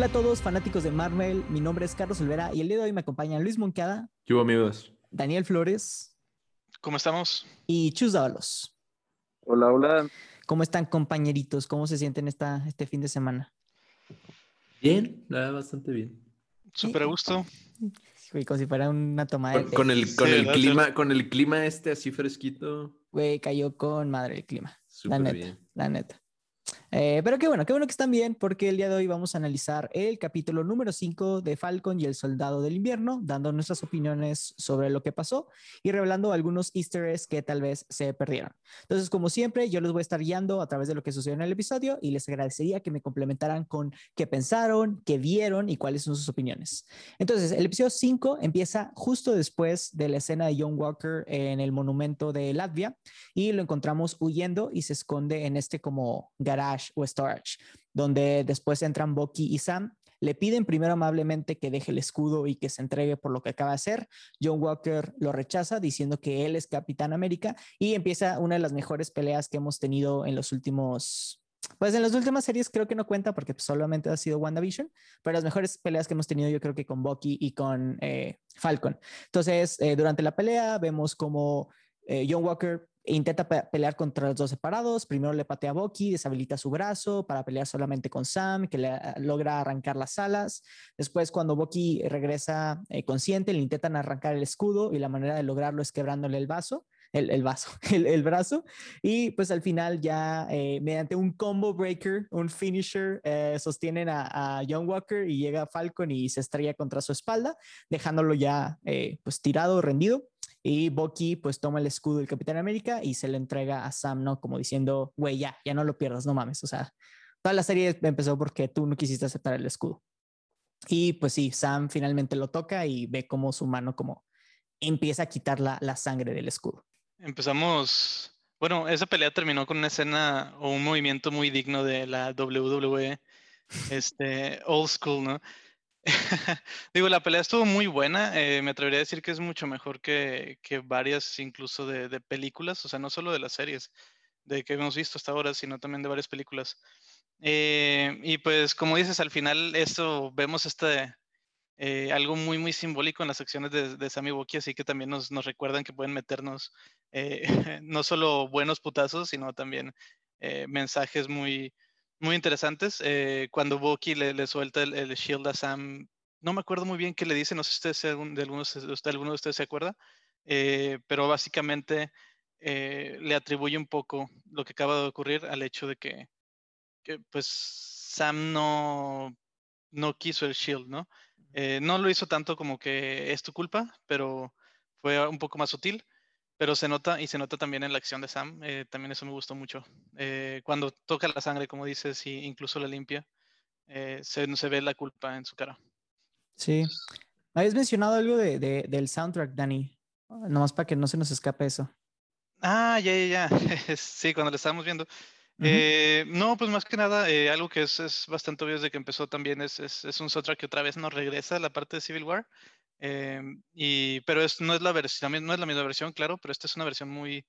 Hola a todos, fanáticos de Marvel. Mi nombre es Carlos Olvera y el día de hoy me acompañan Luis Moncada. ¿Qué amigos? Daniel Flores. ¿Cómo estamos? Y Chus Dávalos. Hola, hola. ¿Cómo están, compañeritos? ¿Cómo se sienten esta, este fin de semana? Bien, nada, bastante bien. Súper a gusto. Güey, como si fuera una toma de. Con, con el, con el clima, con el clima este así fresquito. Güey, cayó con madre el clima. Súper la neta, bien. la neta. Eh, pero qué bueno, qué bueno que están bien, porque el día de hoy vamos a analizar el capítulo número 5 de Falcon y el Soldado del Invierno, dando nuestras opiniones sobre lo que pasó y revelando algunos easter eggs que tal vez se perdieron. Entonces, como siempre, yo les voy a estar guiando a través de lo que sucedió en el episodio y les agradecería que me complementaran con qué pensaron, qué vieron y cuáles son sus opiniones. Entonces, el episodio 5 empieza justo después de la escena de John Walker en el monumento de Latvia y lo encontramos huyendo y se esconde en este como garage o storage, donde después entran Bucky y Sam. Le piden primero amablemente que deje el escudo y que se entregue por lo que acaba de hacer. John Walker lo rechaza diciendo que él es Capitán América y empieza una de las mejores peleas que hemos tenido en los últimos pues en las últimas series creo que no cuenta porque solamente ha sido WandaVision, pero las mejores peleas que hemos tenido yo creo que con Bucky y con eh, Falcon. Entonces, eh, durante la pelea vemos como eh, John Walker intenta pe pelear contra los dos separados. Primero le patea a Bucky, deshabilita su brazo para pelear solamente con Sam, que le logra arrancar las alas. Después, cuando Bucky regresa eh, consciente, le intentan arrancar el escudo y la manera de lograrlo es quebrándole el vaso. El, vaso, el, brazo. Y pues al final ya eh, mediante un combo breaker, un finisher, eh, sostienen a, a, John Walker y llega Falcon y se estrella contra su espalda, dejándolo ya eh, pues tirado, rendido. Y Bucky pues toma el escudo del Capitán América y se le entrega a Sam, ¿no? Como diciendo, güey, ya, ya no lo pierdas, no mames. O sea, toda la serie empezó porque tú no quisiste aceptar el escudo. Y pues sí, Sam finalmente lo toca y ve como su mano como empieza a quitar la, la sangre del escudo. Empezamos, bueno, esa pelea terminó con una escena o un movimiento muy digno de la WWE, este, old school, ¿no? Digo, la pelea estuvo muy buena. Eh, me atrevería a decir que es mucho mejor que, que varias, incluso de, de, películas, o sea, no solo de las series de que hemos visto hasta ahora, sino también de varias películas. Eh, y pues, como dices, al final esto vemos este, eh, algo muy, muy simbólico en las acciones de, de Sammy Bucky, así que también nos, nos recuerdan que pueden meternos eh, no solo buenos putazos, sino también mensajes muy, muy interesantes. Eh, cuando Bucky le, le suelta el, el, shield a Sam, no me acuerdo muy bien qué le dice, no sé si usted, de algunos, usted, alguno de ustedes se acuerda, eh, pero básicamente eh, le atribuye un poco lo que acaba de ocurrir al hecho de que, que pues Sam no, no quiso el shield, ¿no? Eh, no lo hizo tanto como que es tu culpa, pero fue un poco más sutil. Pero se nota y se nota también en la acción de Sam, eh, también eso me gustó mucho. Eh, cuando toca la sangre, como dices, y incluso la limpia, eh, se, se, ve la culpa en su cara. Sí. Habías mencionado algo de, de, del soundtrack, Dani, nomás para que no se nos escape eso. Ah, ya, ya, ya. sí, cuando lo estábamos viendo. Uh -huh. no, pues más que nada, algo que es, es, bastante obvio desde que empezó también es, es, es un soundtrack que otra vez nos regresa a la parte de Civil War. Eh, y, pero es, no, es la versión, no es la misma versión, claro, pero esta es una versión muy...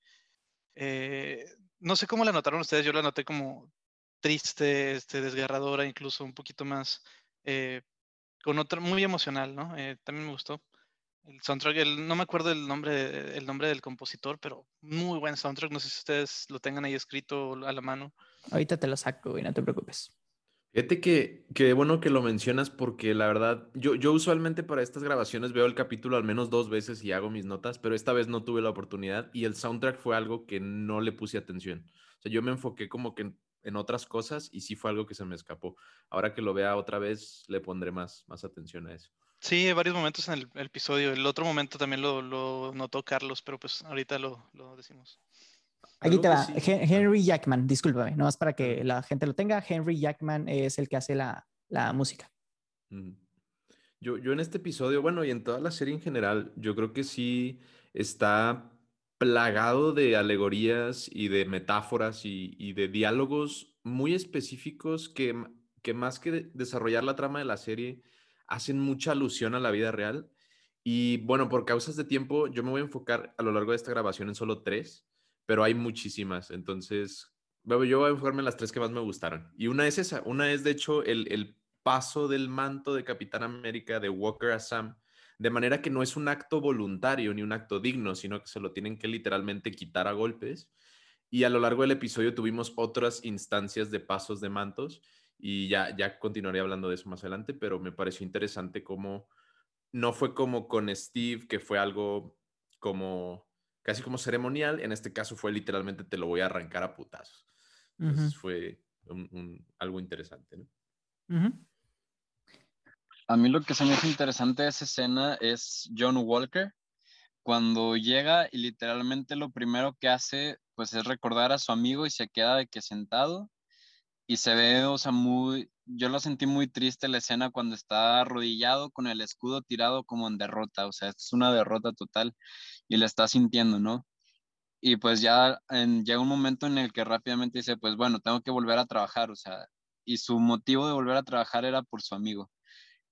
Eh, no sé cómo la notaron ustedes, yo la noté como triste, este, desgarradora, incluso un poquito más... Eh, con otra, muy emocional, ¿no? Eh, también me gustó. El soundtrack, el, no me acuerdo el nombre, el nombre del compositor, pero muy buen soundtrack. No sé si ustedes lo tengan ahí escrito a la mano. Ahorita te lo saco, y no te preocupes. Fíjate que, que bueno que lo mencionas porque la verdad, yo, yo usualmente para estas grabaciones veo el capítulo al menos dos veces y hago mis notas, pero esta vez no tuve la oportunidad y el soundtrack fue algo que no le puse atención. O sea, yo me enfoqué como que en, otras cosas y sí fue algo que se me escapó. Ahora que lo vea otra vez, le pondré más, más atención a eso. Sí, varios momentos en el, el episodio. El otro momento también lo, lo notó Carlos, pero pues ahorita lo, lo decimos. Aquí te va, sí. Henry Jackman, discúlpame, nomás para que la gente lo tenga. Henry Jackman es el que hace la, la música. Yo, yo en este episodio, bueno, y en toda la serie en general, yo creo que sí está plagado de alegorías y de metáforas y, y de diálogos muy específicos que, que más que desarrollar la trama de la serie, hacen mucha alusión a la vida real. Y bueno, por causas de tiempo, yo me voy a enfocar a lo largo de esta grabación en solo tres pero hay muchísimas. Entonces, yo voy a enfocarme en las tres que más me gustaron. Y una es esa, una es de hecho el, el paso del manto de Capitán América de Walker a Sam, de manera que no es un acto voluntario ni un acto digno, sino que se lo tienen que literalmente quitar a golpes. Y a lo largo del episodio tuvimos otras instancias de pasos de mantos y ya, ya continuaré hablando de eso más adelante, pero me pareció interesante cómo no fue como con Steve, que fue algo como casi como ceremonial, en este caso fue literalmente te lo voy a arrancar a putazos. Entonces fue algo interesante. A mí lo que se me hizo interesante de esa escena es John Walker, cuando llega y literalmente lo primero que hace pues es recordar a su amigo y se queda de que sentado y se ve, o sea, muy, yo lo sentí muy triste la escena cuando está arrodillado con el escudo tirado como en derrota, o sea, es una derrota total y la está sintiendo, ¿no? Y pues ya llega un momento en el que rápidamente dice, pues bueno, tengo que volver a trabajar, o sea, y su motivo de volver a trabajar era por su amigo.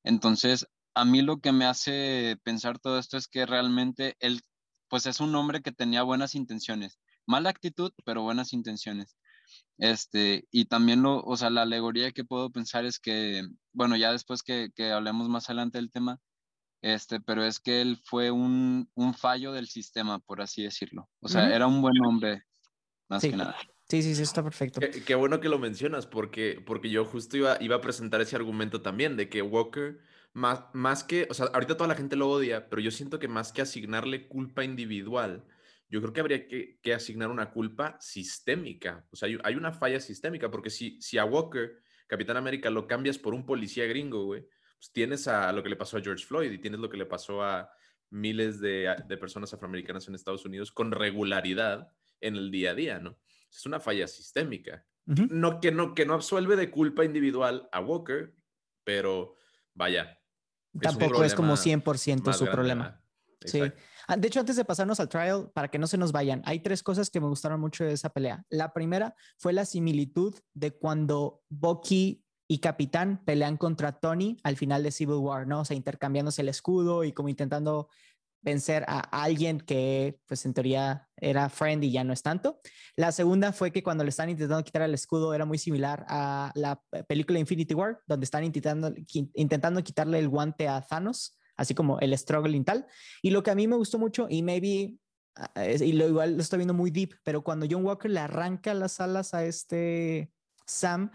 Entonces, a mí lo que me hace pensar todo esto es que realmente él, pues es un hombre que tenía buenas intenciones, mala actitud, pero buenas intenciones. Este, y también lo, o sea, la alegoría que puedo pensar es que, bueno, ya después que, que hablemos más adelante del tema, este, pero es que él fue un, un fallo del sistema, por así decirlo. O sea, era un buen hombre, más que nada. Sí, sí, sí, está perfecto. Qué, bueno que lo mencionas, porque, porque yo justo iba, iba a presentar ese argumento también, de que Walker, más, más que, o sea, ahorita toda la gente lo odia, pero yo siento que más que asignarle culpa individual, yo creo que habría que, que asignar una culpa sistémica. O sea, hay, hay, una falla sistémica, porque si, si a Walker, Capitán América, lo cambias por un policía gringo, güey, pues tienes a lo que le pasó a George Floyd y tienes lo que le pasó a miles de, de personas afroamericanas en Estados Unidos con regularidad en el día a día, ¿no? es una falla sistémica. no, que no, que no absuelve de culpa individual a Walker, pero vaya. Tampoco es, como 100% su problema. Sí. Ah, de hecho, antes de pasarnos al trial, para que no se nos vayan, hay tres cosas que me gustaron mucho de esa pelea. La primera fue la similitud de cuando Bucky y Capitán pelean contra Tony al final de Civil War, ¿no? O sea, intercambiándose el escudo y como intentando vencer a alguien que pues en teoría era friend y ya no es tanto. La segunda fue que cuando le están intentando quitar el escudo era muy similar a la película Infinity War, donde están intentando, intentando quitarle el guante a Thanos, así como el struggling tal. Y lo que a mí me gustó mucho, y maybe, ah, y lo igual lo estoy viendo muy deep, pero cuando John Walker le arranca las alas a este Sam,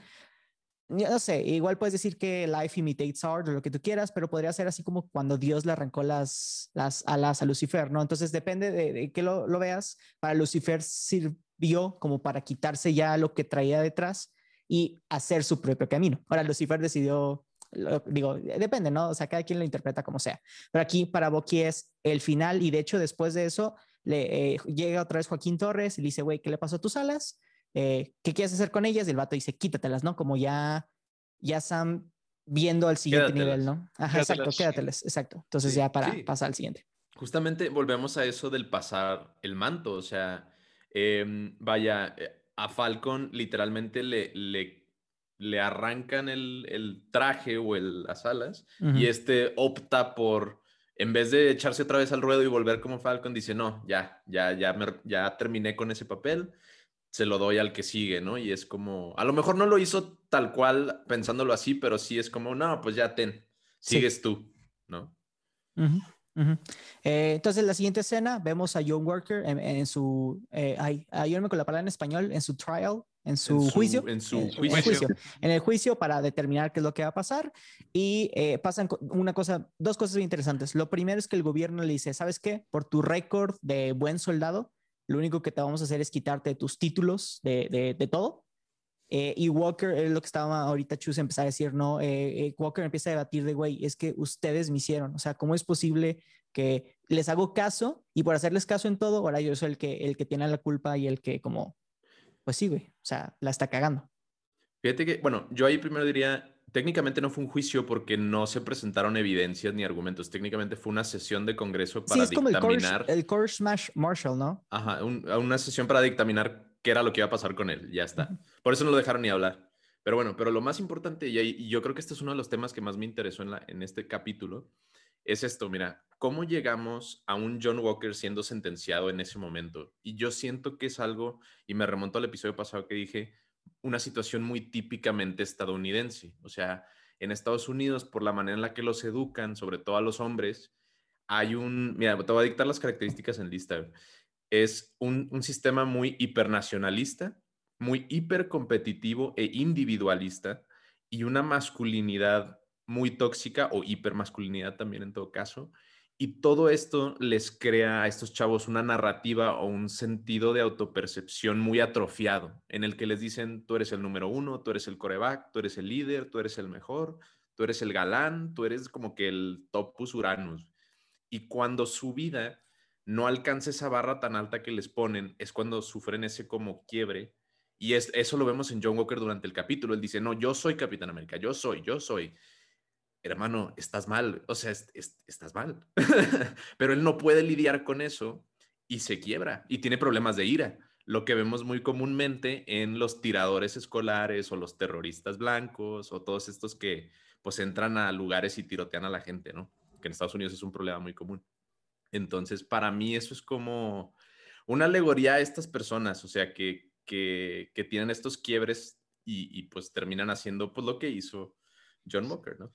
no sé, igual puedes decir que life imitates art o lo que tú quieras, pero podría ser así como cuando Dios le arrancó las, las alas a Lucifer, ¿no? Entonces depende de, de que lo, lo, veas. Para Lucifer sirvió como para quitarse ya lo que traía detrás y hacer su propio camino. Ahora Lucifer decidió, digo, depende, ¿no? O sea, cada quien lo interpreta como sea. Pero aquí para Bucky es el final y de hecho después de eso le eh, llega otra vez Joaquín Torres y le dice, güey, ¿qué le pasó a tus alas? Eh, ¿qué quieres hacer con ellas? Y el vato dice, quítatelas, ¿no? Como ya, ya Sam viendo al siguiente nivel, ¿no? Ajá, exacto, quédatelas, exacto. Entonces ya para pasar al siguiente. Justamente volvemos a eso del pasar el manto, o sea, em, vaya, eh, a Falcon literalmente le, le, le arrancan el, el, traje o el, las alas y este opta por, en vez de echarse otra vez al ruedo y volver como Falcon, dice, no, ya, ya, ya, ya terminé con ese papel, se lo doy al que sigue, ¿no? Y es como, a lo mejor no lo hizo tal cual pensándolo así, pero sí es como, no, pues ya ten, sigues tú, ¿no? Eh, entonces, en la siguiente escena vemos a John Walker en, su, eh, ay, ayúdame con la palabra en español, en su trial, en su, juicio. En su juicio. En el juicio para determinar qué es lo que va a pasar. Y eh, pasan una cosa, dos cosas muy interesantes. Lo primero es que el gobierno le dice, ¿sabes qué? Por tu récord de buen soldado, lo único que te vamos a hacer es quitarte tus títulos de, de, todo. Eh, y Walker es lo que estaba ahorita Chus empezar a decir, no, eh, eh, Walker empieza a debatir de, güey, es que ustedes me hicieron, o sea, ¿cómo es posible que les hago caso y por hacerles caso en todo, ahora yo soy el que, el que tiene la culpa y el que como, pues sí, güey, o sea, la está cagando. Fíjate que, bueno, yo ahí primero diría, técnicamente no fue un juicio porque no se presentaron evidencias ni argumentos. Técnicamente fue una sesión de Congreso para sí, es dictaminar. Como el Core Smash Marshall, ¿no? Ajá, una sesión para dictaminar qué era lo que iba a pasar con él. Ya está. Por eso no lo dejaron ni hablar. Pero bueno, pero lo más importante, y, yo creo que este es uno de los temas que más me interesó en, la, en este capítulo, es esto, mira, ¿cómo llegamos a un John Walker siendo sentenciado en ese momento? Y yo siento que es algo, y me remonto al episodio pasado que dije, una situación muy típicamente estadounidense. O sea, en Estados Unidos, por la manera en la que los educan, sobre todo a los hombres, hay un, mira, te voy a dictar las características en lista. Es un, sistema muy hipernacionalista, muy hipercompetitivo e individualista y una masculinidad muy tóxica o hipermasculinidad también en todo caso. Y todo esto les crea a estos chavos una narrativa o un sentido de autopercepción muy atrofiado, en el que les dicen, tú eres el número uno, tú eres el coreback, tú eres el líder, tú eres el mejor, tú eres el galán, tú eres como que el topus uranus. Y cuando su vida no alcanza esa barra tan alta que les ponen, es cuando sufren ese como quiebre. Y es, eso lo vemos en John Walker durante el capítulo. Él dice, no, yo soy Capitán América, yo soy, yo soy hermano, estás mal, o sea, estás mal. Pero él no puede lidiar con eso y se quiebra y tiene problemas de ira, lo que vemos muy comúnmente en los tiradores escolares o los terroristas blancos o todos estos que pues entran a lugares y tirotean a la gente, ¿no? Que en Estados Unidos es un problema muy común. Entonces, para mí eso es como una alegoría a estas personas, o sea, que, que, tienen estos quiebres y, pues terminan haciendo pues lo que hizo John Walker, ¿no?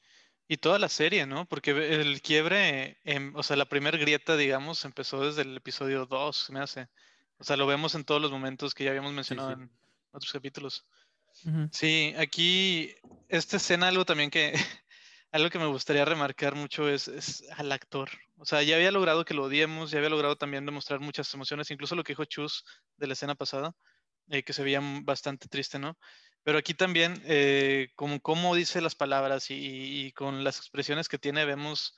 Y toda la serie, ¿no? Porque el quiebre, o sea, la primera grieta, digamos, empezó desde el episodio 2, me hace. O sea, lo vemos en todos los momentos que ya habíamos mencionado en otros capítulos. Sí, aquí, esta escena, algo también que, algo que me gustaría remarcar mucho es, es, al actor. O sea, ya había logrado que lo odiemos, ya había logrado también demostrar muchas emociones, incluso lo que dijo Chus de la escena pasada, eh, que se veía bastante triste, ¿no? Pero aquí también, eh, dice las palabras y, con las expresiones que tiene, vemos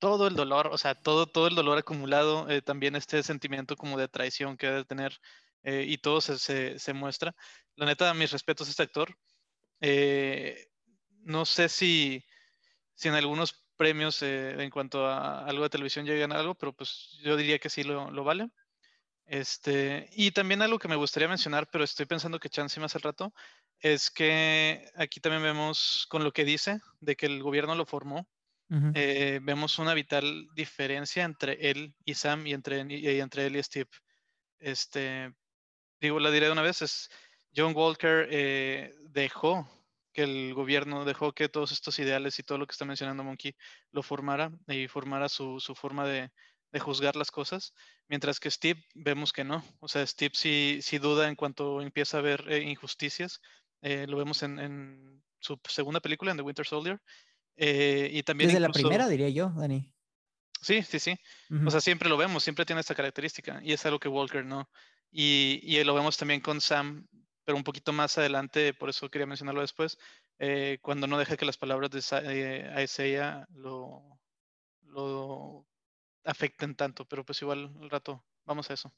todo el dolor, o sea, todo, todo el dolor acumulado, eh, también este sentimiento como de traición que debe tener eh, y todo se, se, muestra. La neta, mis respetos a este actor. no sé si, si en algunos premios en cuanto a algo de televisión llegan a algo, pero pues yo diría que sí lo, lo vale. Este, y también algo que me gustaría mencionar, pero estoy pensando que chance más al rato, es que aquí también vemos con lo que dice de que el gobierno lo formó, eh, vemos una vital diferencia entre él y Sam y entre, y, entre él y Steve. Este, digo, la diré de una vez, es John Walker eh, dejó que el gobierno dejó que todos estos ideales y todo lo que está mencionando Monkey lo formara y formara su, su forma de, de juzgar las cosas, mientras que Steve vemos que no. O sea, Steve sí, sí duda en cuanto empieza a ver eh, injusticias. Eh, lo vemos en, su segunda película, en The Winter Soldier. Eh, y también Desde la primera, diría yo, Dani. Sí, sí, sí. O sea, siempre lo vemos, siempre tiene esta característica y es algo que Walker no. Y, y lo vemos también con Sam, pero un poquito más adelante, por eso quería mencionarlo después, cuando no deja que las palabras de Isaiah lo, lo afecten tanto, pero pues igual al rato vamos a eso.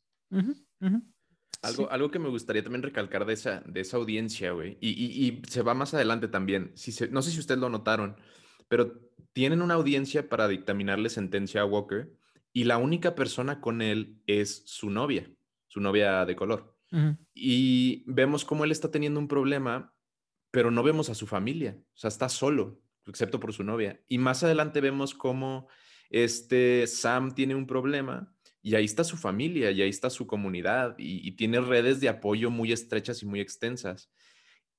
Algo, algo que me gustaría también recalcar de esa, de esa audiencia, güey, y, y, se va más adelante también. Si no sé si ustedes lo notaron, pero tienen una audiencia para dictaminarle sentencia a Walker y la única persona con él es su novia, su novia de color. Y vemos cómo él está teniendo un problema, pero no vemos a su familia, o sea, está solo, excepto por su novia. Y más adelante vemos cómo este Sam tiene un problema y ahí está su familia, y ahí está su comunidad, y, tiene redes de apoyo muy estrechas y muy extensas.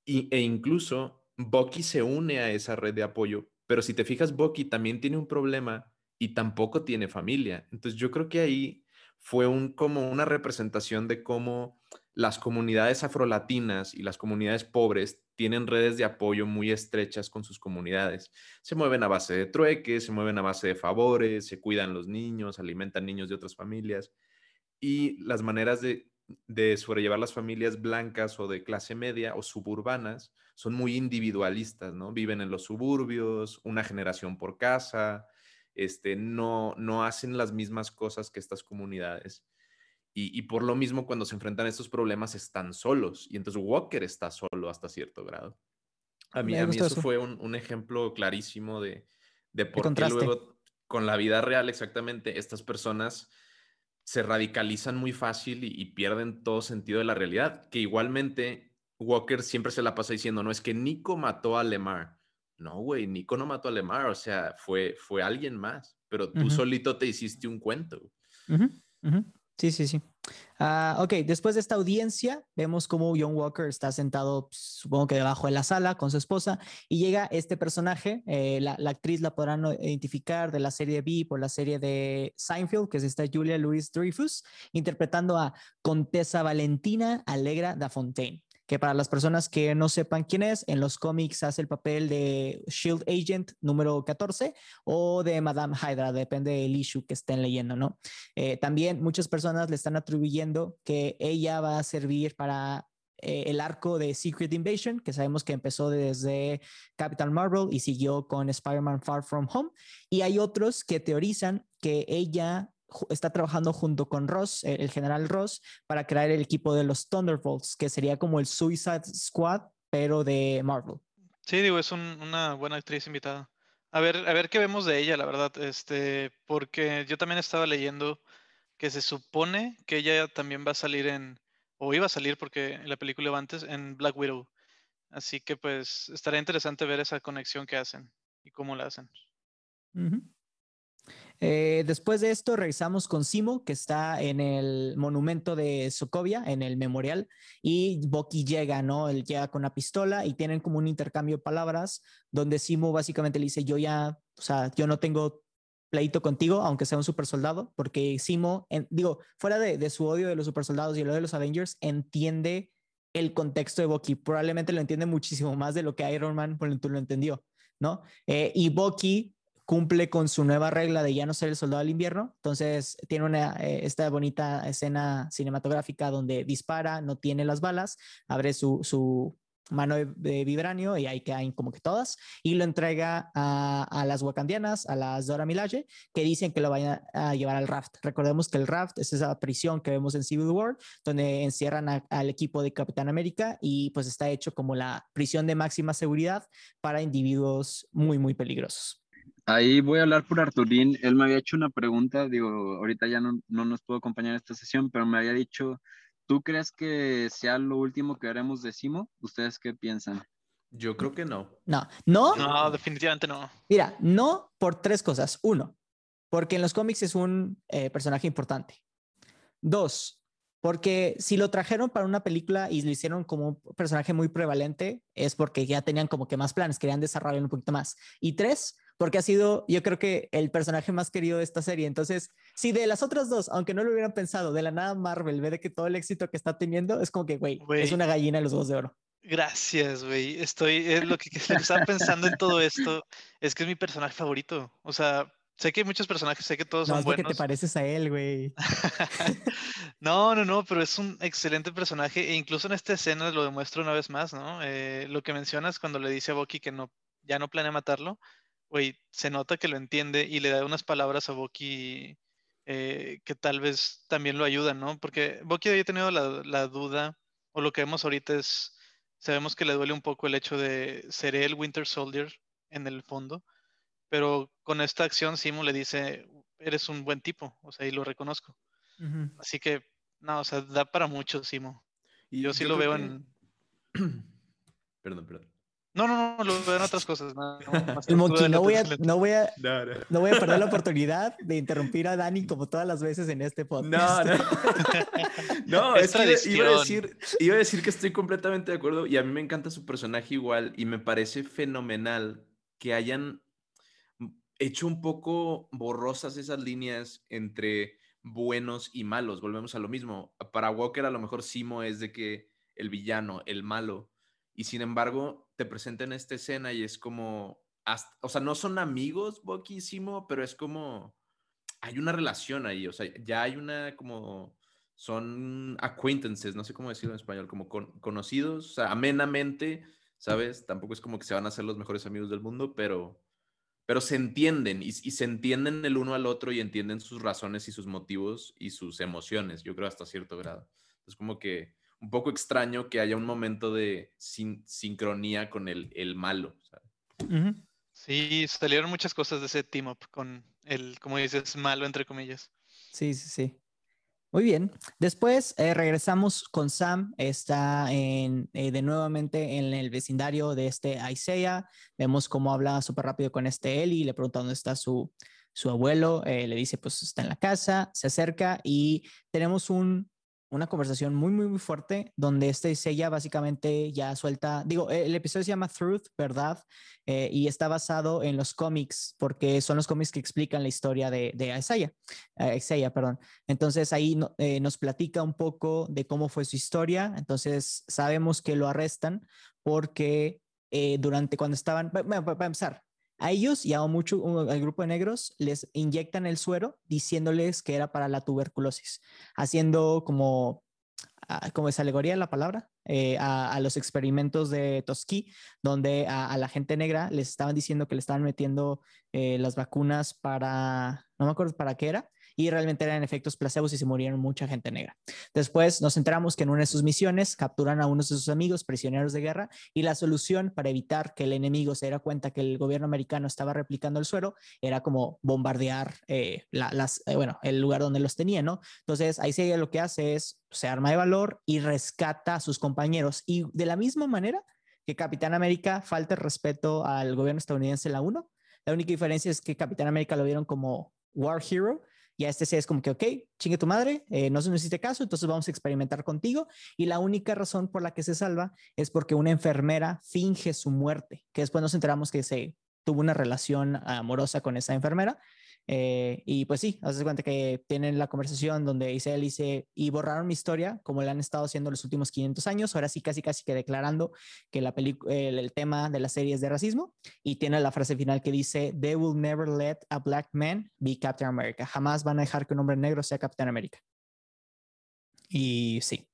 Y, e incluso Bucky se une a esa red de apoyo, pero si te fijas, Bucky también tiene un problema y tampoco tiene familia. Entonces yo creo que ahí fue un, como una representación de cómo las comunidades afrolatinas y las comunidades pobres tienen redes de apoyo muy estrechas con sus comunidades. Se mueven a base de trueques, se mueven a base de favores, se cuidan los niños, alimentan niños de otras familias. Y las maneras de, de sobrellevar las familias blancas o de clase media o suburbanas son muy individualistas, ¿no? Viven en los suburbios, una generación por casa, este, no, no hacen las mismas cosas que estas comunidades. Y, por lo mismo, cuando se enfrentan a estos problemas, están solos. Y entonces Walker está solo hasta cierto grado. A mí, a mí eso, fue un, ejemplo clarísimo de, de por qué luego, con la vida real, exactamente, estas personas se radicalizan muy fácil y, pierden todo sentido de la realidad. Que igualmente Walker siempre se la pasa diciendo, no, es que Nico mató a Lemar. No, güey, Nico no mató a Lemar, o sea, fue, fue alguien más, pero tú solito te hiciste un cuento. Sí, sí, sí. Ah, ok, después de esta audiencia, vemos cómo John Walker está sentado, pues, supongo que debajo de la sala con su esposa, y llega este personaje, eh, la, actriz la podrán identificar de la serie B por la serie de Seinfeld, que es esta Julia Louis Dreyfus, interpretando a Contesa Valentina Alegra da Fontaine que para las personas que no sepan quién es, en los cómics hace el papel de Shield Agent número 14 o de Madame Hydra, depende del issue que estén leyendo, ¿no? Eh, también muchas personas le están atribuyendo que ella va a servir para eh, el arco de Secret Invasion, que sabemos que empezó desde Captain Marvel y siguió con Spider-Man Far From Home. Y hay otros que teorizan que ella está trabajando junto con Ross, el general Ross, para crear el equipo de los Thunderbolts, que sería como el Suicide Squad, pero de Marvel. Sí, digo, es una buena actriz invitada. A ver, a ver qué vemos de ella, la verdad, este, porque yo también estaba leyendo que se supone que ella también va a salir en, o iba a salir porque en la película iba antes, en Black Widow. Así que pues estaría interesante ver esa conexión que hacen y cómo la hacen. Eh, después de esto, regresamos con Simo, que está en el monumento de Sokovia, en el memorial, y Bucky llega, ¿no? Él llega con una pistola y tienen como un intercambio de palabras, donde Simo básicamente le dice, yo ya, o sea, yo no tengo pleito contigo, aunque sea un super soldado, porque Simo, digo, fuera de, su odio de los super soldados y el odio de los Avengers, entiende el contexto de Bucky. Probablemente lo entiende muchísimo más de lo que Iron Man por lo entendió, ¿no? Eh, y Bucky cumple con su nueva regla de ya no ser el soldado del invierno. Entonces tiene una, eh, esta bonita escena cinematográfica donde dispara, no tiene las balas, abre su, su mano de, vibranio y ahí caen como que todas y lo entrega a, a, las wakandianas, a las Dora Milaje, que dicen que lo vayan a llevar al raft. Recordemos que el raft es esa prisión que vemos en Civil War, donde encierran al equipo de Capitán América y pues está hecho como la prisión de máxima seguridad para individuos muy, muy peligrosos. Ahí voy a hablar por Arturín. Él me había hecho una pregunta, digo, ahorita ya no, no nos puedo acompañar en esta sesión, pero me había dicho, ¿tú crees que sea lo último que haremos de Simo? ¿Ustedes qué piensan? Yo creo que no. No, no. No, definitivamente no. Mira, no por tres cosas. Uno, porque en los cómics es un eh, personaje importante. Dos, porque si lo trajeron para una película y lo hicieron como un personaje muy prevalente, es porque ya tenían como que más planes, querían desarrollar un poquito más. Y tres, porque ha sido, yo creo que el personaje más querido de esta serie. Entonces, si de las otras dos, aunque no lo hubieran pensado, de la nada Marvel ve de que todo el éxito que está teniendo es como que, güey, es una gallina de los dos de oro. Gracias, güey. Estoy, es lo que, estaba pensando en todo esto, es que es mi personaje favorito. O sea, sé que hay muchos personajes, sé que todos son buenos. que te pareces a él, güey. no, no, no, pero es un excelente personaje e incluso en esta escena lo demuestro una vez más, ¿no? Eh, lo que mencionas cuando le dice a Bucky que no, ya no planea matarlo güey, se nota que lo entiende y le da unas palabras a Bucky eh, que tal vez también lo ayudan, ¿no? Porque Bucky había tenido la, duda, o lo que vemos ahorita es, sabemos que le duele un poco el hecho de ser el Winter Soldier en el fondo, pero con esta acción Simo le dice, eres un buen tipo, o sea, y lo reconozco. Así que, no, o sea, da para mucho Simo. Y yo sí lo veo en... perdón, perdón. No, no, no, lo veo en otras cosas. No, no, voy a, no, voy a, no, voy a perder la oportunidad de interrumpir a Dani como todas las veces en este podcast. No, no. no, es, que iba a, decir, iba a decir que estoy completamente de acuerdo y a mí me encanta su personaje igual y me parece fenomenal que hayan hecho un poco borrosas esas líneas entre buenos y malos. Volvemos a lo mismo. Para Walker a lo mejor Simo es de que el villano, el malo, y sin embargo te presentan esta escena y es como, o sea, no son amigos, boquísimo, pero es como, hay una relación ahí, o sea, ya hay una como, son acquaintances, no sé cómo decirlo en español, como conocidos, o sea, amenamente, ¿sabes? Tampoco es como que se van a ser los mejores amigos del mundo, pero, pero se entienden y, y, se entienden el uno al otro y entienden sus razones y sus motivos y sus emociones, yo creo hasta cierto grado. Es como que un poco extraño que haya un momento de sincronía con el, el malo. Sí, salieron muchas cosas de ese team up con el, como dices, malo entre comillas. Sí, sí, sí. Muy bien. Después eh, regresamos con Sam. Está en, eh, de nuevamente en el vecindario de este Isaiah. Vemos cómo habla súper rápido con este Eli. Le pregunta dónde está su, Su abuelo eh, le dice, pues está en la casa, se acerca y tenemos un, una conversación muy, muy, muy fuerte donde este ella básicamente ya suelta, digo, el episodio se llama Truth, ¿verdad? Eh, y está basado en los cómics, porque son los cómics que explican la historia de, de Isaiah, eh, Isaiah, perdón. Entonces ahí nos platica un poco de cómo fue su historia. Entonces sabemos que lo arrestan porque durante cuando estaban, bueno, para empezar, a ellos y a mucho, al grupo de negros les inyectan el suero diciéndoles que era para la tuberculosis, haciendo como, ah, como es alegoría la palabra, eh, a, los experimentos de Toski, donde a, la gente negra les estaban diciendo que le estaban metiendo eh, las vacunas para, no me acuerdo para qué era, y realmente eran efectos placebos y se murieron mucha gente negra. Después nos enteramos que en una de sus misiones capturan a unos de sus amigos prisioneros de guerra y la solución para evitar que el enemigo se diera cuenta que el gobierno americano estaba replicando el suero era como bombardear eh, las, eh, bueno, el lugar donde los tenía, ¿no? Entonces ahí sí lo que hace es se arma de valor y rescata a sus compañeros y de la misma manera que Capitán América falta el respeto al gobierno estadounidense en la 1. La única diferencia es que Capitán América lo vieron como War Hero y a este sí es como que, ok, chingue tu madre, eh, no se necesite caso, entonces vamos a experimentar contigo. Y la única razón por la que se salva es porque una enfermera finge su muerte, que después nos enteramos que se tuvo una relación amorosa con esa enfermera eh, y pues sí, haces cuenta que tienen la conversación donde él dice, y borraron mi historia como le han estado haciendo los últimos 500 años, ahora sí casi casi que declarando que la el, el, tema de la serie es de racismo y tiene la frase final que dice, they will never let a black man be Captain America, jamás van a dejar que un hombre negro sea Captain America. Y sí,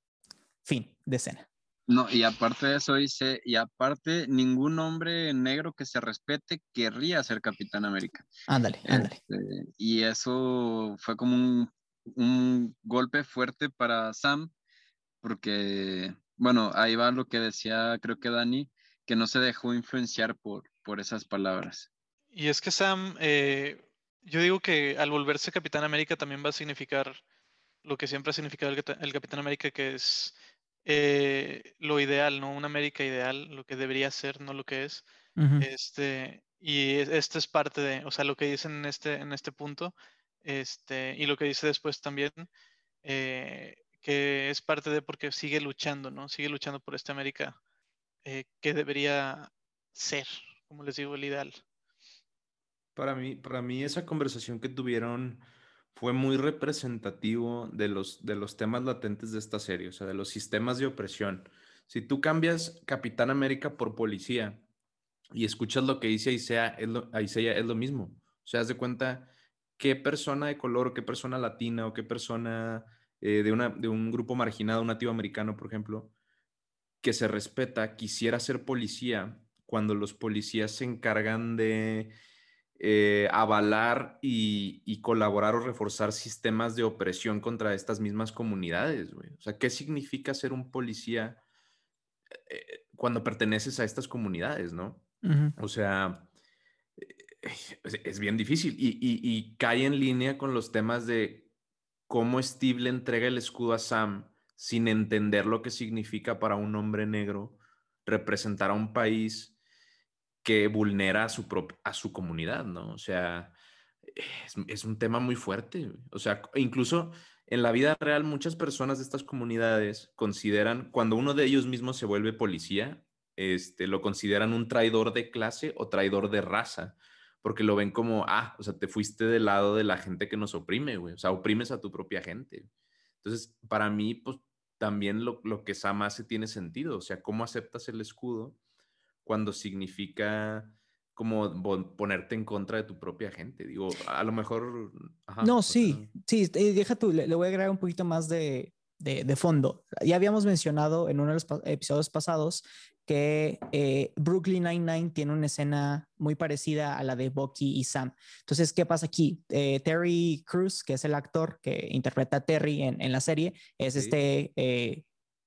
fin de escena. No, y aparte de eso dice, y aparte, ningún hombre negro que se respete querría ser Capitán América. Ándale, ándale. Este, y eso fue como un, un, golpe fuerte para Sam, porque, bueno, ahí va lo que decía, creo que Dani, que no se dejó influenciar por, por esas palabras. Y es que Sam, eh, yo digo que al volverse Capitán América también va a significar lo que siempre ha significado el, el Capitán América, que es eh, lo ideal, ¿no? Una América ideal, lo que debería ser, no lo que es. Este, y esto es parte de, o sea, lo que dicen en este, en este punto, este, y lo que dice después también, eh, que es parte de porque sigue luchando, ¿no? Sigue luchando por esta América eh, que debería ser, como les digo, el ideal. Para mí, para mí esa conversación que tuvieron fue muy representativo de los, de los temas latentes de esta serie, o sea, de los sistemas de opresión. Si tú cambias Capitán América por policía y escuchas lo que dice Isaiah, es lo, es lo mismo. O sea, haz de cuenta qué persona de color o qué persona latina o qué persona eh, de, una, de un grupo marginado, un nativo americano, por ejemplo, que se respeta, quisiera ser policía cuando los policías se encargan de eh, avalar y, colaborar o reforzar sistemas de opresión contra estas mismas comunidades, O sea, ¿qué significa ser un policía eh, cuando perteneces a estas comunidades, no? O sea, eh, es, bien difícil y, cae en línea con los temas de cómo Steve le entrega el escudo a Sam sin entender lo que significa para un hombre negro representar a un país que vulnera a su, a su comunidad, ¿no? O sea, es, un tema muy fuerte. O sea, incluso en la vida real muchas personas de estas comunidades consideran, cuando uno de ellos mismos se vuelve policía, este, lo consideran un traidor de clase o traidor de raza, porque lo ven como, ah, o sea, te fuiste del lado de la gente que nos oprime, güey, o sea, oprimes a tu propia gente. Entonces, para mí, pues también lo, lo que Sam hace tiene sentido, o sea, cómo aceptas el escudo cuando significa como ponerte en contra de tu propia gente. Digo, a lo mejor... no, sí, sí, deja tú, le, voy a agregar un poquito más de, de, fondo. Ya habíamos mencionado en uno de los episodios pasados que eh, Brooklyn Nine-Nine tiene una escena muy parecida a la de Bucky y Sam. Entonces, ¿qué pasa aquí? Eh, Terry Cruz, que es el actor que interpreta a Terry en, en la serie, es este eh,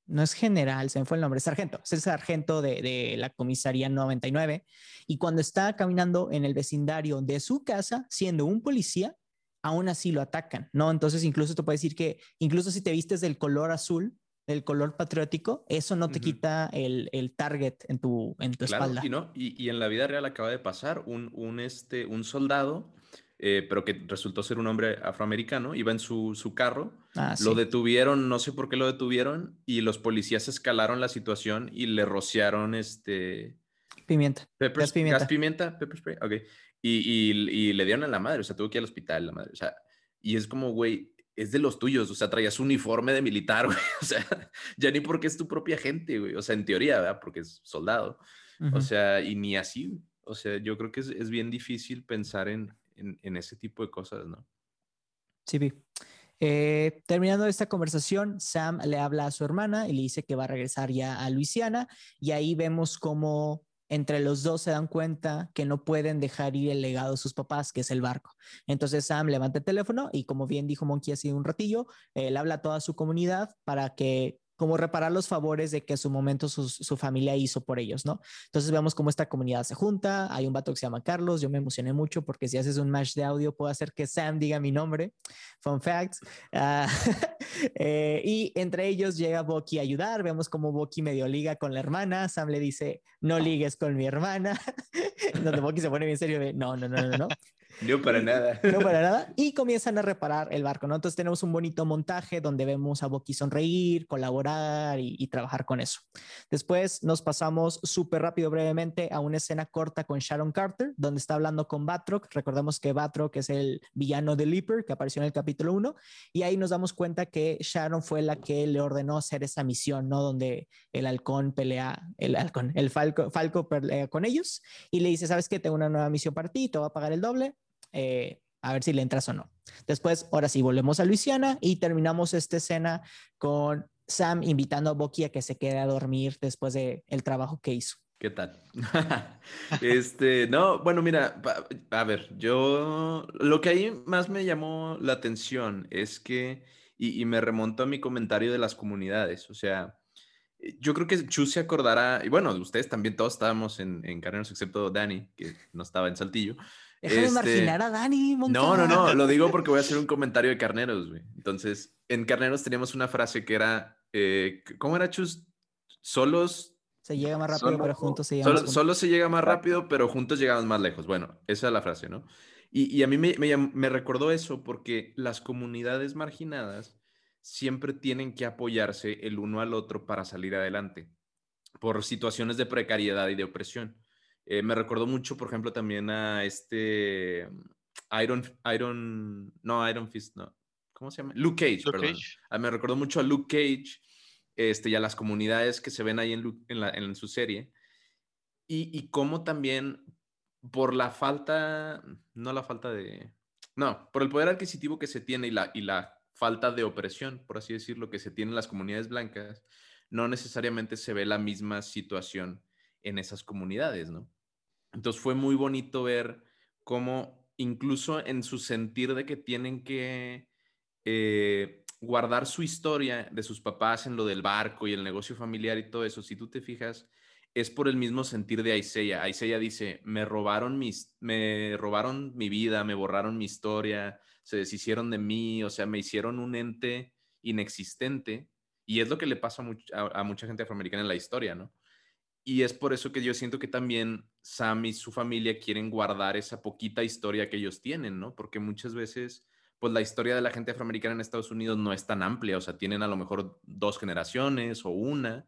no es general, se me fue el nombre, sargento, es el sargento de, la comisaría 99. Y cuando está caminando en el vecindario de su casa, siendo un policía, aún así lo atacan, ¿no? Entonces, incluso te puede decir que, incluso si te vistes del color azul, del color patriótico, eso no te quita el, target en tu, en tu espalda. Y, no, y, y, en la vida real acaba de pasar un, un, este, un soldado eh, pero que resultó ser un hombre afroamericano, iba en su, su carro, Ah, lo sí. detuvieron, no sé por qué lo detuvieron, y los policías escalaron la situación y le rociaron este... Pimienta. Pepper, Gas pimienta. gas pimienta, pepper spray, ok. Y, y- y le dieron a la madre, o sea, tuvo que ir al hospital, la madre, o sea, y es como, güey, es de los tuyos, o sea, traías uniforme de militar, güey, o sea, ya ni porque es tu propia gente, güey, o sea, en teoría, ¿verdad? Porque es soldado, o Ujú. sea, y ni así, o sea, yo creo que es, es bien difícil pensar en, en, ese tipo de cosas, ¿no? Sí, vi. Eh, terminando esta conversación, Sam le habla a su hermana y le dice que va a regresar ya a Luisiana y ahí vemos cómo entre los dos se dan cuenta que no pueden dejar ir el legado de sus papás, que es el barco. Entonces Sam levanta el teléfono y como bien dijo Monkey hace un ratillo, le habla a toda su comunidad para que como reparar los favores de que en su momento sus- su, familia hizo por ellos, ¿no? Entonces vemos cómo esta comunidad se junta, hay un vato que se llama Carlos, yo me emocioné mucho porque si haces un match de audio puedo hacer que Sam diga mi nombre, fun facts, Ah, eh, y entre ellos llega Bucky a ayudar, vemos cómo Bucky medio liga con la hermana, Sam le dice, no ligues con mi hermana, donde Bucky se pone bien serio de, no, no, no, no, no, No, para nada. no para nada. Y comienzan a reparar el barco, ¿no? Entonces tenemos un bonito montaje donde vemos a Bucky sonreír, colaborar y, y trabajar con eso. Después nos pasamos súper rápido, brevemente, a una escena corta con Sharon Carter, donde está hablando con Batroc. Recordemos que Batroc es el villano de Leaper que apareció en el capítulo 1. Y ahí nos damos cuenta que Sharon fue la que le ordenó hacer esa misión, ¿no? Donde el halcón pelea, el halcón, el falco, falco pelea con ellos y le dice, ¿sabes qué? Tengo una nueva misión para ti, te voy a pagar el doble eh, a ver si le entras o no. Después, ahora sí, volvemos a Luisiana y terminamos esta escena con Sam invitando a Bucky a que se quede a dormir después del el trabajo que hizo. ¿Qué tal? este, no, bueno, mira, a ver, yo lo que ahí más me llamó la atención es que, y, me remonto a mi comentario de las comunidades, o sea, yo creo que Chu se acordará, y bueno, ustedes también todos estábamos en, en Carneros, excepto Dani, que no estaba en Saltillo. Deja de Este, marginar a Dani. No, no, no, Moncada. lo digo porque voy a hacer un comentario de Carneros, güey. Entonces, en Carneros teníamos una frase que era, eh, ¿cómo era, Chus? Solos Se llega más rápido, Solo- pero juntos se llega Solo, más solo se llega más rápido, pero juntos llegamos más lejos. Bueno, esa es la frase, ¿no? Y, y a mí me, me me recordó eso porque las comunidades marginadas siempre tienen que apoyarse el uno al otro para salir adelante por situaciones de precariedad y de opresión. Eh, me recordó mucho, por ejemplo, también a este Iron, Iron, no, Iron Fist, no. ¿Cómo se llama? Luke Cage, Luke perdón. Cage. Ah, Me recordó mucho a Luke Cage este, y a las comunidades que se ven ahí en, Lu- en, la- en su serie. Y, y cómo también por la falta, no la falta de, no, por el poder adquisitivo que se tiene y la, y la falta de opresión, por así decirlo, que se tiene en las comunidades blancas, no necesariamente se ve la misma situación en esas comunidades, ¿no? Entonces fue muy bonito ver cómo incluso en su sentir de que tienen que eh, guardar su historia de sus papás en lo del barco y el negocio familiar y todo eso, si tú te fijas, es por el mismo sentir de Aiseya. Aiseya dice, me robaron, mis, me robaron mi vida, me borraron mi historia, se deshicieron de mí, o sea, me hicieron un ente inexistente. Y es lo que le pasa a, much- a- a mucha gente afroamericana en la historia, ¿no? Y es por eso que yo siento que también Sam y su familia quieren guardar esa poquita historia que ellos tienen, ¿no? Porque muchas veces, pues la historia de la gente afroamericana en Estados Unidos no es tan amplia, o sea, tienen a lo mejor dos generaciones o una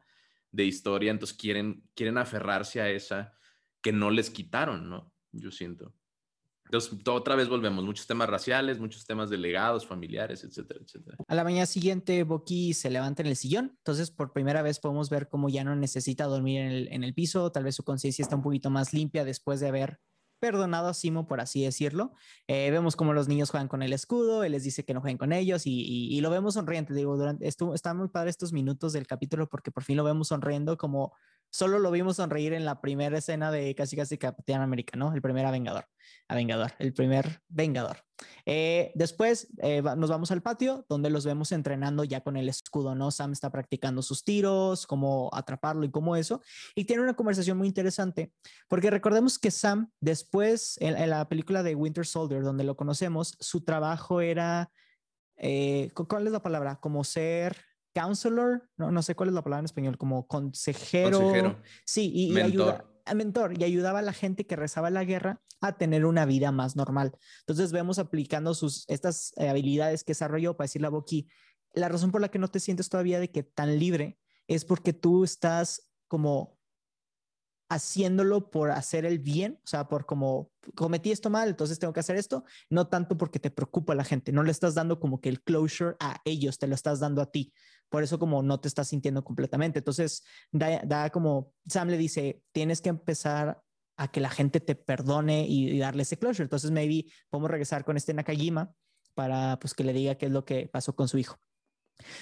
de historia, entonces quieren, quieren aferrarse a esa que no les quitaron, ¿no? Yo siento. Entonces, to- otra vez volvemos, muchos temas raciales, muchos temas de legados, familiares, etcétera, etcétera. A la mañana siguiente, Bucky se levanta en el sillón. Entonces, por primera vez podemos ver cómo ya no necesita dormir en el, piso. Tal vez su conciencia está un poquito más limpia después de haber perdonado a Simo, por así decirlo. Eh, vemos cómo los niños juegan con el escudo. Él les dice que no jueguen con ellos y, lo vemos sonriente. Digo, durante está muy padre estos minutos del capítulo porque por fin lo vemos sonriendo como solo lo vimos sonreír en la primera escena de casi casi Capitán América, ¿no? El primer Avengador. Avengador, el primer Vengador. Eh, después eh, nos vamos al patio donde los vemos entrenando ya con el escudo, ¿no? Sam está practicando sus tiros, cómo atraparlo y cómo eso. Y tiene una conversación muy interesante porque recordemos que Sam después en, la película de Winter Soldier, donde lo conocemos, su trabajo era, eh, cu- ¿cuál es la palabra? Como ser counselor, no, no sé cuál es la palabra en español, como consejero. Consejero, Sí, y, y mentor. ayuda, mentor y ayudaba a la gente que rezaba la guerra a tener una vida más normal. Entonces vemos aplicando sus, estas eh, habilidades que desarrolló para decirle a Boki, la razón por la que no te sientes todavía de que tan libre es porque tú estás como haciéndolo por hacer el bien, o sea, por como cometí esto mal, entonces tengo que hacer esto, no tanto porque te preocupa la gente, no le estás dando como que el closure a ellos, te lo estás dando a ti. Por eso como no te estás sintiendo completamente. Entonces, da, como Sam le dice, tienes que empezar a que la gente te perdone y, darle ese closure. Entonces, maybe podemos regresar con este Nakajima para pues que le diga qué es lo que pasó con su hijo.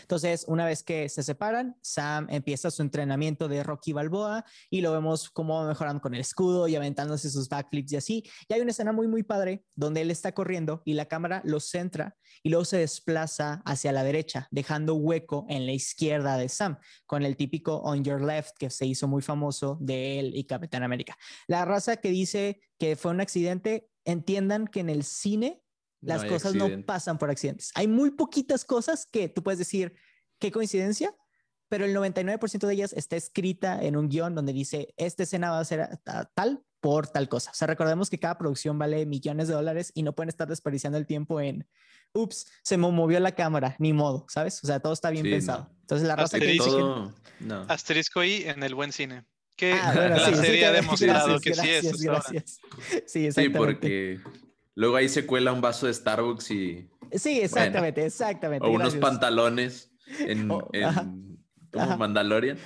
Entonces, una vez que se separan, Sam empieza su entrenamiento de Rocky Balboa y lo vemos cómo mejoran con el escudo y aventándose sus backflips y así. Y hay una escena muy, muy padre donde él está corriendo y la cámara lo centra y luego se desplaza hacia la derecha, dejando hueco en la izquierda de Sam, con el típico On Your Left que se hizo muy famoso de él y Capitán América. La raza que dice que fue un accidente, entiendan que en el cine las cosas no pasan por accidentes. Hay muy poquitas cosas que tú puedes decir, qué coincidencia, pero el 99% de ellas está escrita en un guion donde dice, esta escena va a ser tal por tal cosa. O sea, recordemos que cada producción vale millones de dólares y no pueden estar desperdiciando el tiempo en, ups, se me movió la cámara, ni modo, ¿sabes? O sea, todo está bien pensado. Entonces, la raza que dice no. Asterisco ahí en el buen cine. Que ah, la serie ha demostrado que sí es. Gracias. Sí, exactamente. Sí, porque Luego ahí se cuela un vaso de Starbucks y. Sí, exactamente, exactamente. O unos pantalones en, Mandalorian.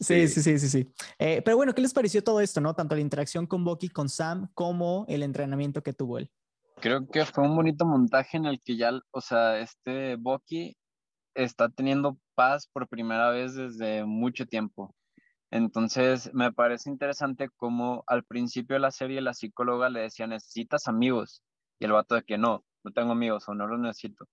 Sí, sí, sí, sí, sí. Eh, pero bueno, ¿qué les pareció todo esto, no? Tanto la interacción con Bucky, con Sam, como el entrenamiento que tuvo él. Creo que fue un bonito montaje en el que ya, o sea, este Bucky está teniendo paz por primera vez desde mucho tiempo. Entonces, me parece interesante cómo al principio de la serie la psicóloga le decía, necesitas amigos. Y el vato de que no, no tengo amigos o no los necesito.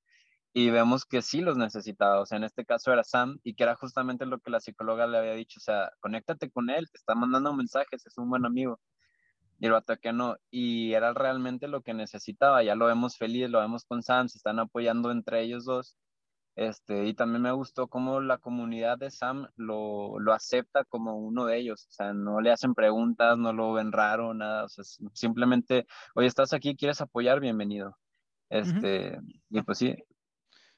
Y vemos que sí los necesitaba, o sea, en este caso era Sam y que era justamente lo que la psicóloga le había dicho, o sea, conéctate con él, te está mandando mensajes, es un buen amigo. Y el vato de que no, y era realmente lo que necesitaba, ya lo vemos feliz, lo vemos con Sam, se están apoyando entre ellos dos. Este, y también me gustó cómo la comunidad de Sam lo, lo, acepta como uno de ellos. O sea, no le hacen preguntas, no lo ven raro, nada. O sea, simplemente, oye, estás aquí, quieres apoyar, bienvenido. Este, y pues sí.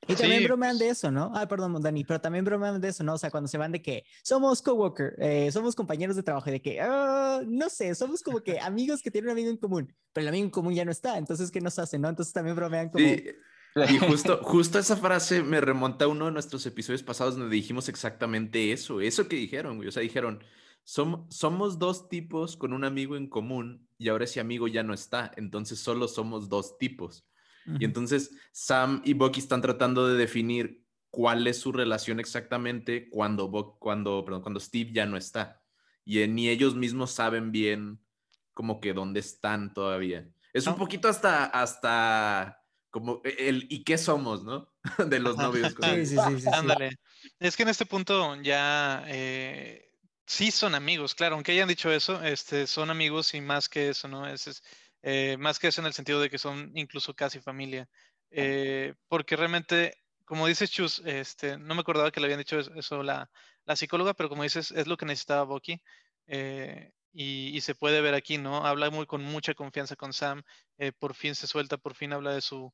Y también bromean de eso, ¿no? Ah, perdón, Dani, pero también bromean de eso, ¿no? O sea, cuando se van de que somos coworker, eh, somos compañeros de trabajo, y de que, ah, no sé, somos como que amigos que tienen un amigo en común, pero el amigo en común ya no está, entonces, ¿qué nos hacen, no? Entonces también bromean como... Sí y justo, justo esa frase me remonta a uno de nuestros episodios pasados donde dijimos exactamente eso, eso que dijeron, güey. O sea, dijeron, somos dos tipos con un amigo en común y ahora ese amigo ya no está, entonces solo somos dos tipos. Y entonces Sam y Bucky están tratando de definir cuál es su relación exactamente cuando, cuando, perdón, cuando Steve ya no está. Y ni ellos mismos saben bien como que dónde están todavía. Es un poquito hasta, hasta como e, el y qué somos, ¿no? De los novios. Sí, sí, sí, sí, Ándale. Es que en este punto ya eh, sí son amigos, claro, aunque hayan dicho eso, este, son amigos y más que eso, ¿no? Es, eh, más que eso en el sentido de que son incluso casi familia. Eh, porque realmente, como dices Chus, este, no me acordaba que le habían dicho eso, la, la, psicóloga, pero como dices, es lo que necesitaba Bucky. Y, y, se puede ver aquí, ¿no? Habla muy con mucha confianza con Sam, eh, por fin se suelta, por fin habla de su,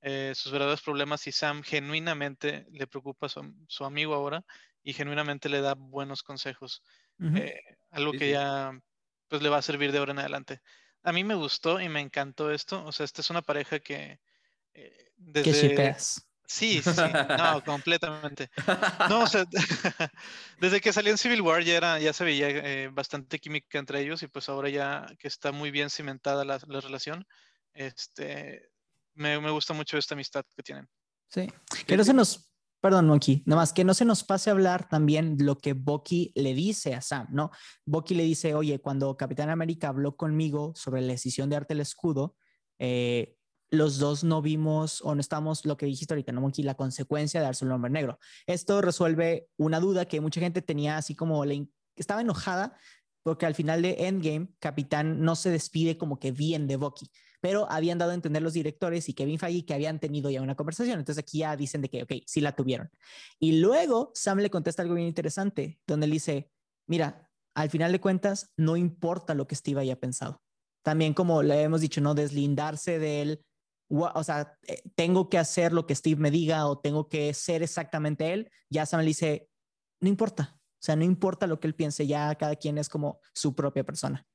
eh, sus verdaderos problemas y Sam genuinamente le preocupa a su, amigo ahora y genuinamente le da buenos consejos, eh, algo que ya pues le va a servir de ahora en adelante. A mí me gustó y me encantó esto, o sea, esta es una pareja que desde... Sí, sí, no, completamente. No, o sea, desde que salió en Civil War ya, era, ya se veía eh, bastante química entre ellos y pues ahora ya que está muy bien cimentada la, relación, este, me, me, gusta mucho esta amistad que tienen. Sí, que no se nos, perdón, Monkey, nada más que no se nos pase a hablar también lo que Bucky le dice a Sam, ¿no? Bucky le dice, oye, cuando Capitán América habló conmigo sobre la decisión de arte el escudo, eh, los dos no vimos o no estamos, lo que dijiste ahorita, ¿no, La consecuencia de darse un hombre negro. Esto resuelve una duda que mucha gente tenía así como, le, estaba enojada porque al final de Endgame, Capitán no se despide como que bien de Bucky, pero habían dado a entender los directores y Kevin Feige que habían tenido ya una conversación. Entonces aquí ya dicen de que, ok, sí la tuvieron. Y luego Sam le contesta algo bien interesante, donde él dice, mira, al final de cuentas, no importa lo que Steve haya pensado. También como le hemos dicho, ¿no? Deslindarse de él, o sea, eh, tengo que hacer lo que Steve me diga o tengo que ser exactamente él, ya Sam le dice, no importa, o sea, no importa lo que él piense, ya cada quien es como su propia persona.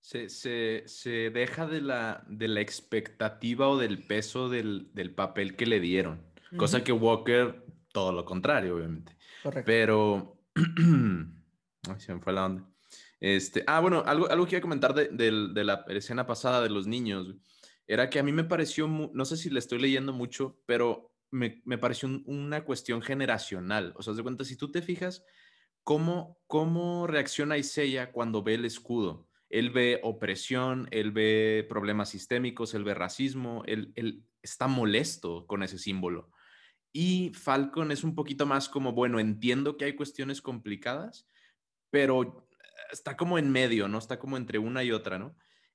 Se, se, se deja de la, de la expectativa o del peso del, del papel que le dieron, cosa que Walker, todo lo contrario, obviamente. Correcto. Pero Ay, se me fue la onda. Este, ah, bueno, algo, algo que iba a comentar de, de, la escena pasada de los niños, era que a mí me pareció, no sé si le estoy leyendo mucho, pero me, me pareció una cuestión generacional. O sea, de cuenta, si tú te fijas, ¿cómo, cómo reacciona Isaiah cuando ve el escudo? Él ve opresión, él ve problemas sistémicos, él ve racismo, él, él está molesto con ese símbolo. Y Falcon es un poquito más como, bueno, entiendo que hay cuestiones complicadas, pero está como en medio, ¿no? Está como entre una y otra, ¿no?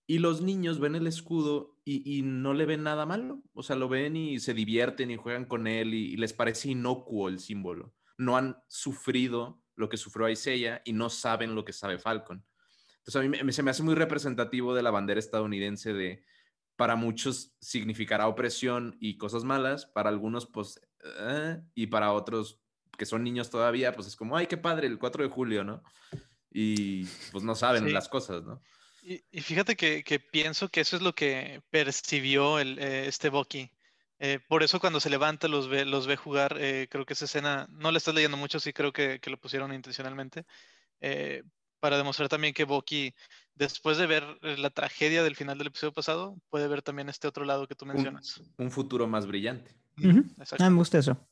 Y los niños ven el escudo y, no le ven nada malo. O sea, lo ven y se divierten y juegan con él y, les parece inocuo el símbolo. No han sufrido lo que sufrió Isaiah y no saben lo que sabe Falcon. Entonces a mí se me hace muy representativo de la bandera estadounidense de, para muchos significará opresión y cosas malas, para algunos pues, eh, y para otros que son niños todavía, pues es como, ay, qué padre, el 4 de julio, ¿no? Y pues no saben las cosas, ¿no? Y, fíjate que, pienso que eso es lo que percibió el, eh, este Bucky. Eh, por eso cuando se levanta los ve, los ve jugar, eh, creo que esa escena, no la estás leyendo mucho, sí creo que, que lo pusieron intencionalmente, para demostrar también que Bucky, después de ver la tragedia del final del episodio pasado, puede ver también este otro lado que tú mencionas. Un, futuro más brillante. Ah, me gusta eso.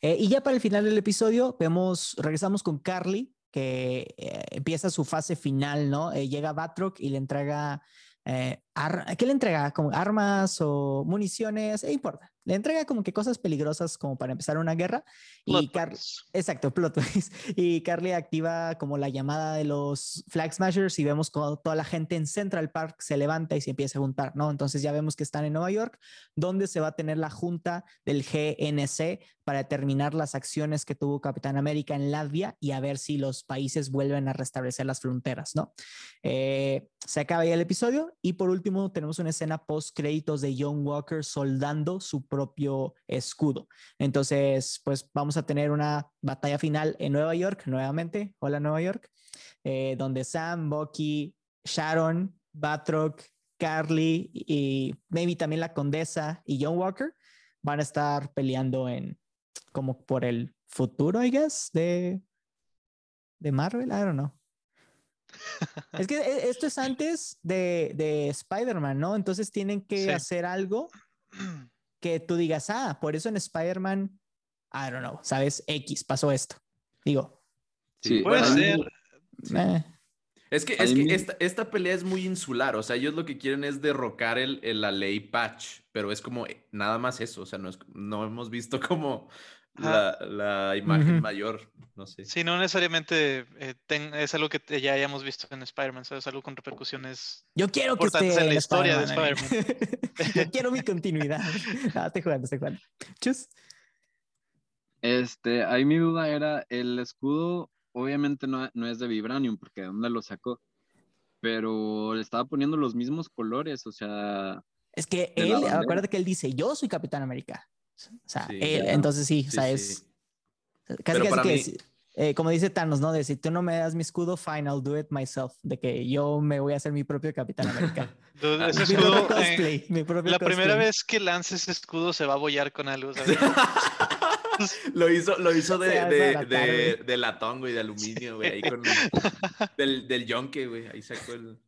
y ya para el final del episodio, vemos, regresamos con Carly, que eh, empieza su fase final, ¿no? Eh, llega Batroc y le entrega, eh, ¿qué le entrega? Como armas o municiones, e importa le entrega como que cosas peligrosas como para empezar una guerra. y Carly, exacto, plot Y Carly activa como la llamada de los Flag Smashers y vemos como toda la gente en Central Park se levanta y se empieza a juntar, ¿no? Entonces ya vemos que están en Nueva York, donde se va a tener la junta del GNC para determinar las acciones que tuvo Capitán América en Latvia y a ver si los países vuelven a restablecer las fronteras, ¿no? Eh, se acaba ya el episodio y por último tenemos una escena post créditos de John Walker soldando su propio escudo. Entonces, pues vamos a tener una batalla final en Nueva York, nuevamente. Hola, Nueva York, eh, donde Sam, Bucky, Sharon, Batroc, Carly y maybe también la condesa y John Walker van a estar peleando en como por el futuro, I guess, de, de Marvel. I don't know. Es que e, esto es antes de, de Spider-Man, ¿no? Entonces tienen que hacer algo que tú digas, ah, por eso en Spider-Man, I don't know, ¿sabes? X, pasó esto. Digo. Sí, puede ser. Eh. Es que, es que esta, esta, pelea es muy insular, o sea, ellos lo que quieren es derrocar el, la ley Patch, pero es como eh, nada más eso, o sea, no, es, no hemos visto como la, la, imagen mayor, no sé. Sí, no necesariamente eh, es algo que ya hayamos visto en Spider-Man, es algo con repercusiones Yo quiero que esté en la historia de Spider-Man. Yo quiero mi continuidad. Ah, te jugando, te jugando. Chus. Este, ahí mi duda era, el escudo obviamente no, no es de Vibranium, porque ¿de dónde lo sacó? Pero le estaba poniendo los mismos colores, o sea... Es que él, acuérdate que él dice, yo soy Capitán América. O sea, entonces sí, o sea, es casi, casi que, eh, como dice Thanos, ¿no? De si tú no me das mi escudo, fine, I'll do it myself. De que yo me voy a hacer mi propio Capitán América. ese escudo, eh, mi propio la primera vez que lances ese escudo se va a bollar con algo, ¿sabes? lo hizo, lo hizo de, de, de, de, latón, güey, de aluminio, güey, ahí con del, del yonke, güey, ahí sacó el...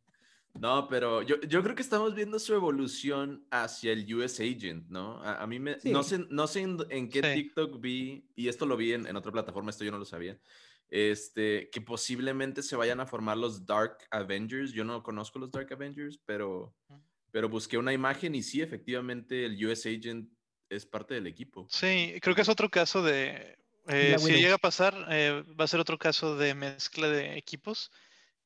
No, pero yo, yo, creo que estamos viendo su evolución hacia el US Agent, ¿no? A, mí me, no sé, no sé en, qué TikTok vi, y esto lo vi en, en, otra plataforma, esto yo no lo sabía, este, que posiblemente se vayan a formar los Dark Avengers. Yo no conozco los Dark Avengers, pero, pero busqué una imagen y sí, efectivamente el US Agent es parte del equipo. Sí, creo que es otro caso de, eh, si llega a pasar, eh, va a ser otro caso de mezcla de equipos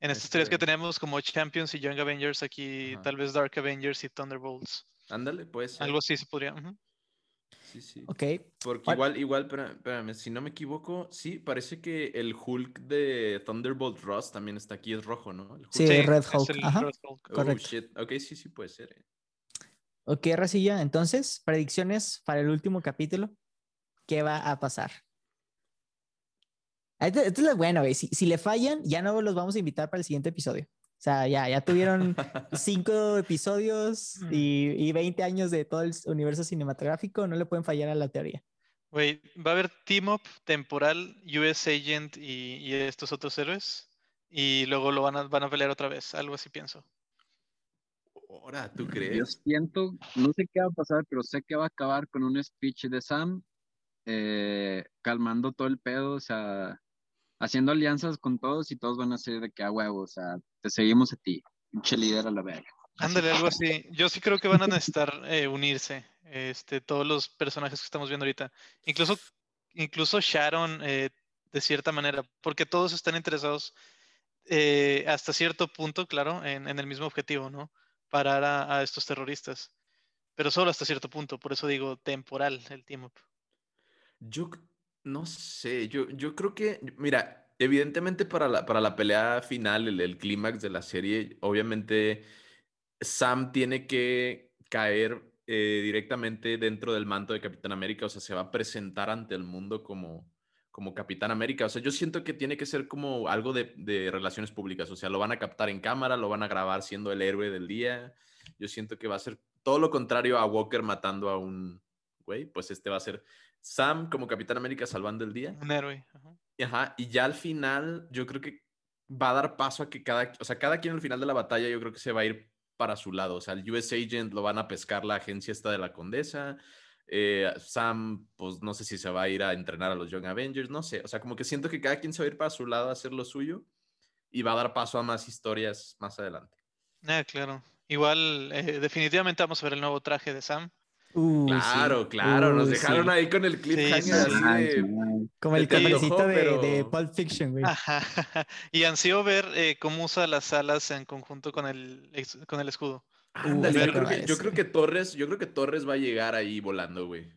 en estas tres que este tenemos como Champions y Young Avengers, aquí tal vez Dark Avengers y Thunderbolts. Ándale, pues. Algo así se podría. Sí, sí. Ok. Porque igual, igual, espera- espérame, si no me equivoco, sí, parece que el Hulk de Thunderbolt Ross también está aquí, es rojo, ¿no? El Hulk. Sí, Red Hulk, Es el ajá. Red Hulk. Oh, correcto. shit. Ok, sí, sí puede ser. eh. Ok, Racilla. Entonces, predicciones para el último capítulo. ¿Qué va a pasar? Esto, esto es lo bueno, güey. Si, si le fallan, ya no los vamos a invitar para el siguiente episodio. O sea, ya, ya tuvieron cinco episodios y, y 20 años de todo el universo cinematográfico. No le pueden fallar a la teoría. Güey, va a haber team up temporal, US Agent y, y estos otros héroes. Y luego lo van a, van a pelear otra vez. Algo así pienso. Ahora, ¿tú Yo crees? siento, no sé qué va a pasar, pero sé que va a acabar con un speech de Sam eh, calmando todo el pedo, o sea, haciendo alianzas con todos y todos van a ser de que a huevo, o sea, te seguimos a ti, pinche líder a la verga. Ándale, algo así. Yo sí creo que van a necesitar eh, unirse. Este, todos los personajes que estamos viendo ahorita. Incluso, incluso Sharon, eh, de cierta manera, porque todos están interesados eh, hasta cierto punto, claro, en, en el mismo objetivo, ¿no? Parar a, a estos terroristas. Pero solo hasta cierto punto, por eso digo temporal el team up. Yo no sé, yo, yo creo que, mira, evidentemente para la, para la pelea final, el, clímax de la serie, obviamente Sam tiene que caer eh, directamente dentro del manto de Capitán América, o sea, se va a presentar ante el mundo como, como Capitán América, o sea, yo siento que tiene que ser como algo de, de relaciones públicas, o sea, lo van a captar en cámara, lo van a grabar siendo el héroe del día, yo siento que va a ser todo lo contrario a Walker matando a un güey, pues este va a ser Sam como Capitán América salvando el día. Un héroe. ajá. Y Ajá, y ya al final yo creo que va a dar paso a que cada, o sea, cada quien al final de la batalla yo creo que se va a ir para su lado. O sea, el US Agent lo van a pescar la agencia esta de la condesa. eh, Sam, pues no sé si se va a ir a entrenar a los Young Avengers, no sé. O sea, como que siento que cada quien se va a ir para su lado a hacer lo suyo y va a dar paso a más historias más adelante. Ah, claro. Igual, eh, definitivamente vamos a ver el nuevo traje de Sam. Uh, sí. Claro, claro, nos dejaron sí. ahí con el cliffhanger sí, así de... Como el cafecito de, de pero- Pulp Fiction, güey. Ajá. Y ansío ver eh, cómo usa las alas en conjunto con el, con el escudo. Ándale, yo, creo que, yo madre, creo sí. que Torres, yo creo que Torres va a llegar ahí volando, güey.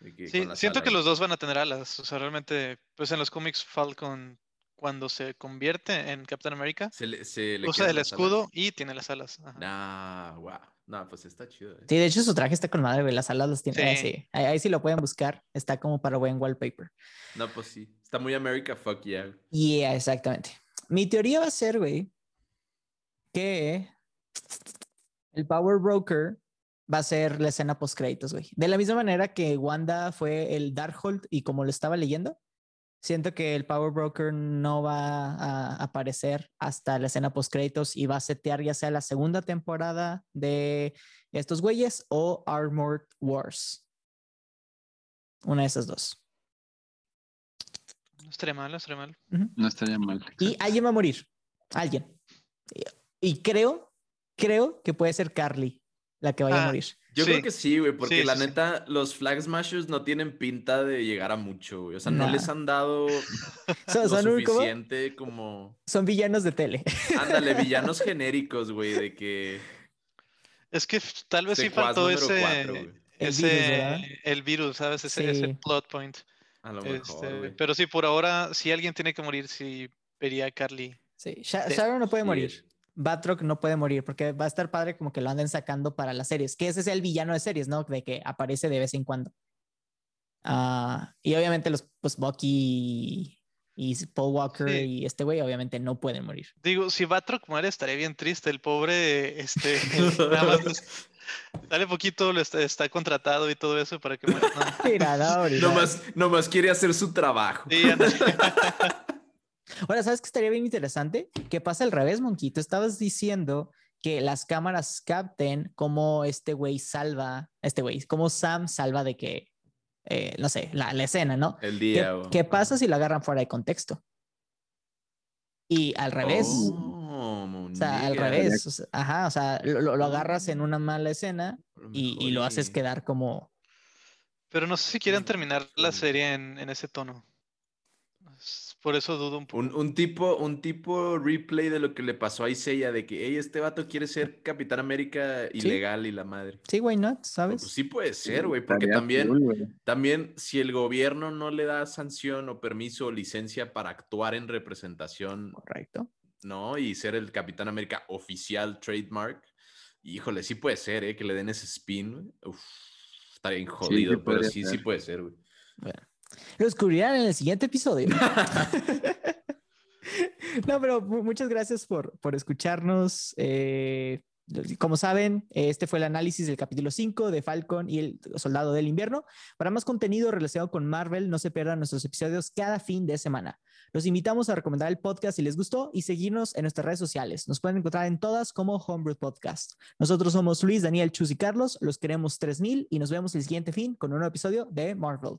De que Sí, siento que los dos van a tener alas. O sea, realmente, pues en los cómics Falcon, cuando se convierte en Captain America, se le, se le usa el escudo alas. y tiene las alas. Ajá. Nah, wow. No, pues está chido. eh. Sí, de hecho su traje está con madre, güey. Las alas las tiene. Sí. sí. Ahí, ahí sí lo pueden buscar. Está como para buen wallpaper. No, pues sí. Está muy America, fuck yeah. Yeah, exactamente. Mi teoría va a ser, güey, que el Power Broker va a ser la escena post créditos, güey. De la misma manera que Wanda fue el Darkhold y como lo estaba leyendo, siento que el Power Broker no va a aparecer hasta la escena post créditos y va a setear ya sea la segunda temporada de estos güeyes o Armored Wars. Una de esas dos. No estaría mal, no estaría mal. No estaría mal. Y alguien va a morir. Alguien. Y, y creo, creo que puede ser Carly la que vaya a Ah, morir. Yo Sí. creo que sí, güey, porque Sí, la sí, sí. neta, los Flag Smashers no tienen pinta de llegar a mucho, güey. O sea, no les han dado Son, lo suficiente como... Son villanos de tele. Ándale, villanos genéricos, güey, de que... Es que tal vez sí faltó ese, cuatro, güey. El ese el virus, ¿sabes? Ese, ese plot point. A lo mejor, Este, güey. pero sí, por ahora, si alguien tiene que morir, sí vería a Carly. Sí, Sha- Sí. Sharon no puede Sí. morir. Batroc no puede morir porque va a estar padre como que lo anden sacando para las series, que ese es el villano de series, ¿no? De que aparece de vez en cuando. Ah, y obviamente los, pues Bucky y Paul Walker Sí. y este güey obviamente no pueden morir. Digo, si Batroc muere, estaría bien triste. El pobre, este, nada más sale poquito, lo está, está contratado y todo eso para que muera. No. Mira, no, nomás quiere hacer su trabajo. Sí. Ahora, ¿sabes qué estaría bien interesante? Que pasa al revés, Monkey. Tú estabas diciendo que las cámaras capten cómo este güey salva, este güey, cómo Sam salva de que, eh, no sé, la, la escena, ¿no? El ¿Qué, día. o- qué pasa si lo agarran fuera de contexto? Y al revés. Oh, O sea, al revés. o sea, ajá, o sea, lo, lo- agarras en una mala escena y, y lo haces quedar como. Pero no sé si quieren terminar la serie en, en ese tono. Por eso dudo un poco. Un, un tipo, un tipo replay de lo que le pasó a Isaiah, de que, hey, este vato quiere ser Capitán América ilegal y la madre. Sí, güey, ¿no? Pues ¿Sabes? sí puede ser, güey, porque Estaría también, cool, también si el gobierno no le da sanción o permiso o licencia para actuar en representación, Correcto. ¿no? Y ser el Capitán América oficial trademark, híjole, sí puede ser, ¿eh? Que le den ese spin, güey. Uf, está bien jodido, pero sí, sí ser. puede ser, güey. Bueno, lo descubrirán en el siguiente episodio. no, pero mu- muchas gracias por, por escucharnos. Eh, como saben, este fue el análisis del capítulo 5 de Falcon y el Soldado del Invierno. Para más contenido relacionado con Marvel, no se pierdan nuestros episodios cada fin de semana. Los invitamos a recomendar el podcast si les gustó y seguirnos en nuestras redes sociales. Nos pueden encontrar en todas como Homebrew Podcast. Nosotros somos Luis, Daniel, Chus y Carlos. Los queremos 3000 y nos vemos el siguiente fin con un nuevo episodio de Marvel.